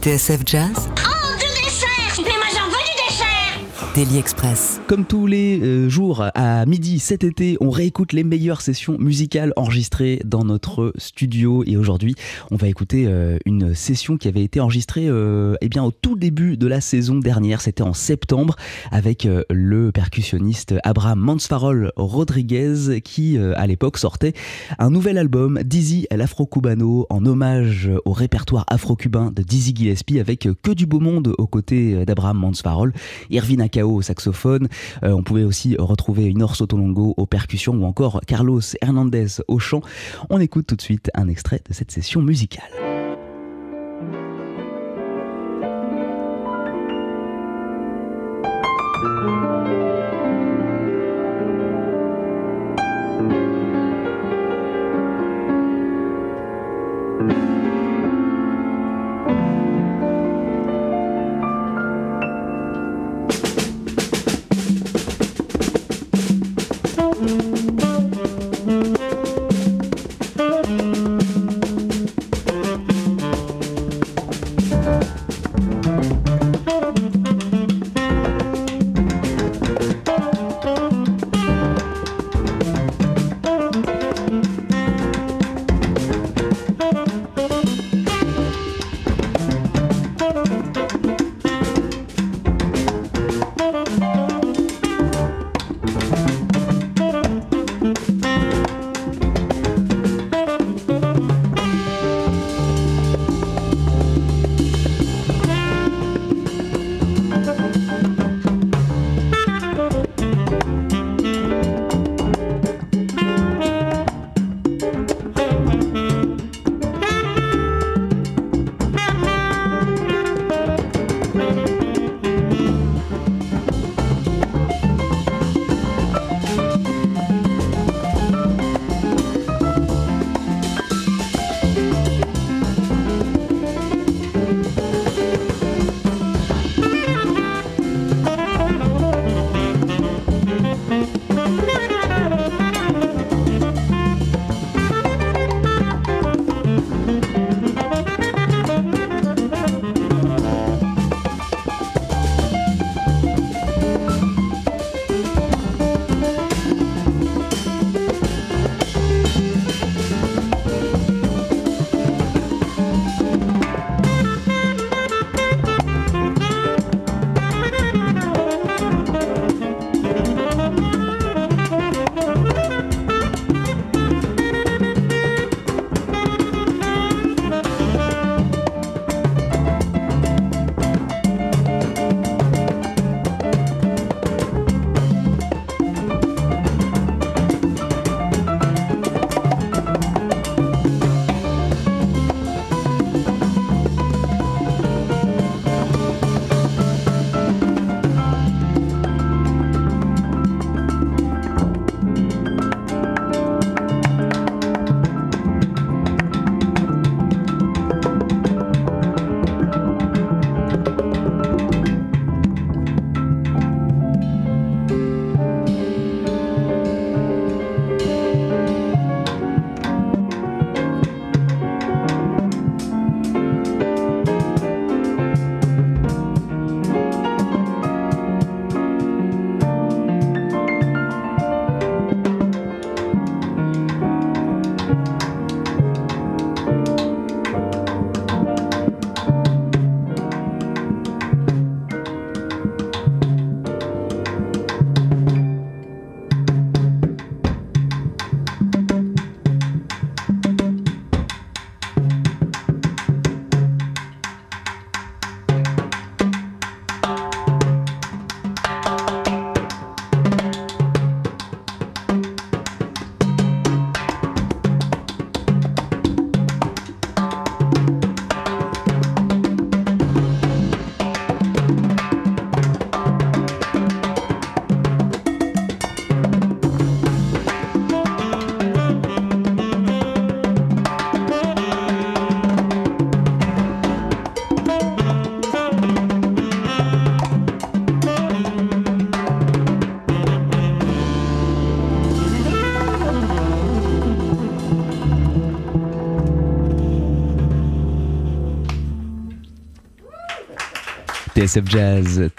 TSF Jazz Daily Express. Comme tous les euh, jours à midi cet été, on réécoute les meilleures sessions musicales enregistrées dans notre studio. Et aujourd'hui, on va écouter euh, une session qui avait été enregistrée euh, eh bien, au tout début de la saison dernière. C'était en septembre avec le percussionniste Abraham Mansfarol Rodriguez qui, à l'époque, sortait un nouvel album, Dizzy l'Afro-Cubano, en hommage au répertoire afro-cubain de Dizzy Gillespie avec que du beau monde aux côtés d'Abraham Mansfarol, Irvin au saxophone. Euh, on pouvait aussi retrouver Inor Sotolongo aux percussions ou encore Carlos Hernandez au chant. On écoute tout de suite un extrait de cette session musicale.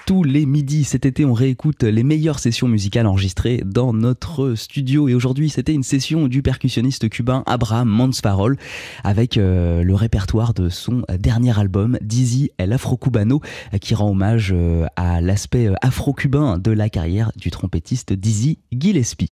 Tous les midis cet été, on réécoute les meilleures sessions musicales enregistrées dans notre studio. Et aujourd'hui, c'était une session du percussionniste cubain Abraham Mansfarol avec euh, le répertoire de son dernier album, Dizzy El Afro-Cubano, qui rend hommage euh, à l'aspect afro-cubain de la carrière du trompettiste Dizzy Gillespie.